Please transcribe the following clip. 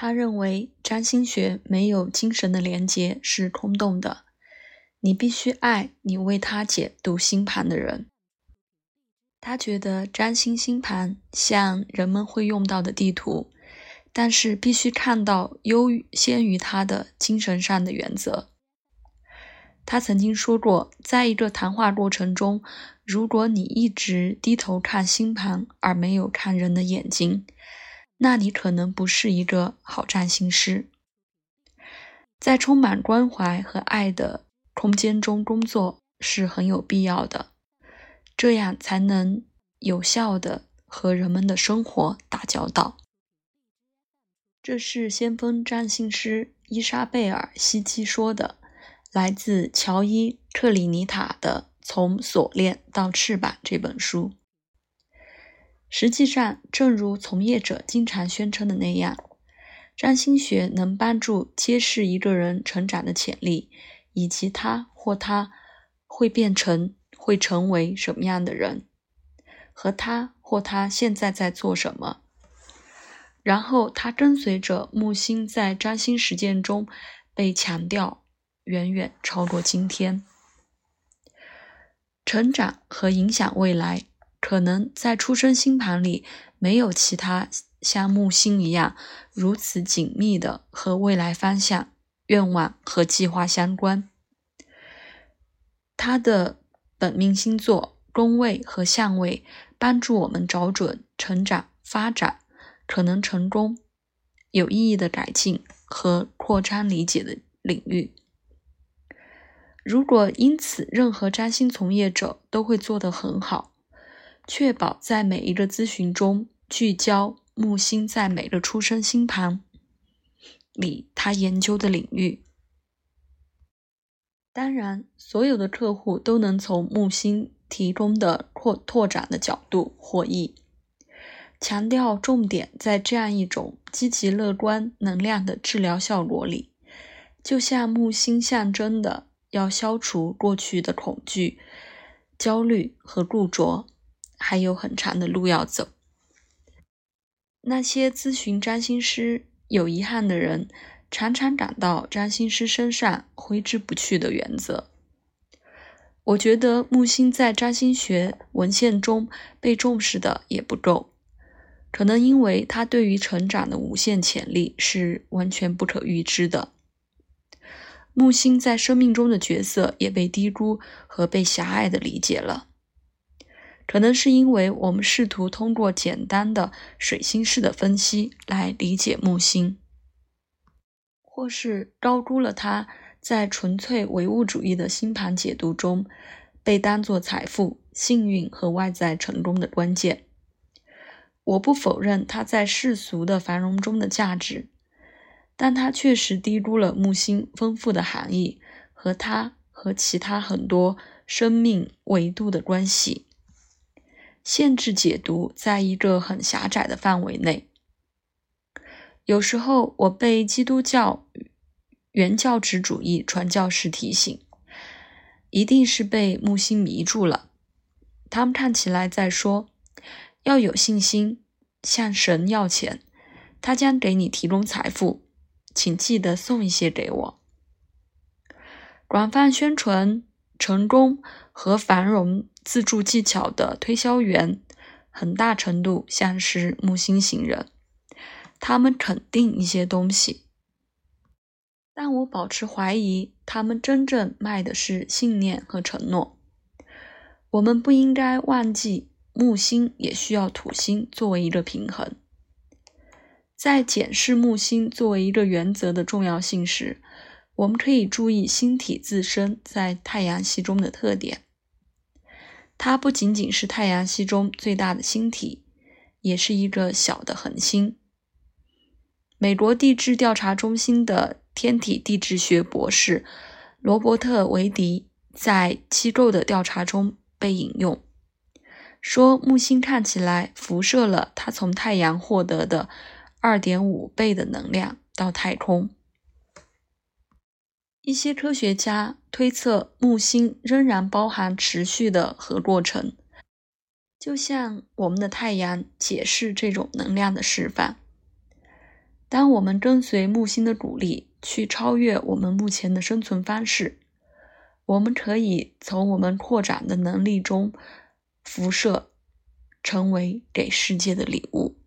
他认为占星学没有精神的连接是空洞的，你必须爱你为他解读星盘的人。他觉得占星星盘像人们会用到的地图，但是必须看到优先于他的精神上的原则。他曾经说过，在一个谈话过程中，如果你一直低头看星盘而没有看人的眼睛，那你可能不是一个好占星师。在充满关怀和爱的空间中工作是很有必要的，这样才能有效的和人们的生活打交道。这是先锋占星师伊莎贝尔·希基说的。来自乔伊·克里尼塔的《从锁链到翅膀》这本书。实际上，正如从业者经常宣称的那样，占星学能帮助揭示一个人成长的潜力，以及他或他会变成、会成为什么样的人，和他或他现在在做什么。然后，他跟随着木星在占星实践中被强调。远远超过今天。成长和影响未来，可能在出生星盘里没有其他像木星一样如此紧密的和未来方向、愿望和计划相关。它的本命星座、宫位和相位帮助我们找准成长、发展、可能成功、有意义的改进和扩张理解的领域。如果因此，任何占星从业者都会做得很好，确保在每一个咨询中聚焦木星在每个出生星盘里他研究的领域。当然，所有的客户都能从木星提供的扩拓展的角度获益。强调重点在这样一种积极乐观能量的治疗效果里，就像木星象征的。要消除过去的恐惧、焦虑和固着，还有很长的路要走。那些咨询占星师有遗憾的人，常常感到占星师身上挥之不去的原则。我觉得木星在占星学文献中被重视的也不够，可能因为它对于成长的无限潜力是完全不可预知的。木星在生命中的角色也被低估和被狭隘的理解了，可能是因为我们试图通过简单的水星式的分析来理解木星，或是高估了它在纯粹唯物主义的星盘解读中被当作财富、幸运和外在成功的关键。我不否认它在世俗的繁荣中的价值。但他确实低估了木星丰富的含义和它和其他很多生命维度的关系，限制解读在一个很狭窄的范围内。有时候我被基督教原教旨主义传教士提醒，一定是被木星迷住了。他们看起来在说，要有信心，向神要钱，他将给你提供财富。请记得送一些给我。广泛宣传成功和繁荣自助技巧的推销员，很大程度像是木星型人。他们肯定一些东西，但我保持怀疑，他们真正卖的是信念和承诺。我们不应该忘记，木星也需要土星作为一个平衡。在检视木星作为一个原则的重要性时，我们可以注意星体自身在太阳系中的特点。它不仅仅是太阳系中最大的星体，也是一个小的恒星。美国地质调查中心的天体地质学博士罗伯特·维迪在机构的调查中被引用，说木星看起来辐射了它从太阳获得的。二点五倍的能量到太空。一些科学家推测，木星仍然包含持续的核过程，就像我们的太阳解释这种能量的释放。当我们跟随木星的鼓励，去超越我们目前的生存方式，我们可以从我们扩展的能力中辐射，成为给世界的礼物。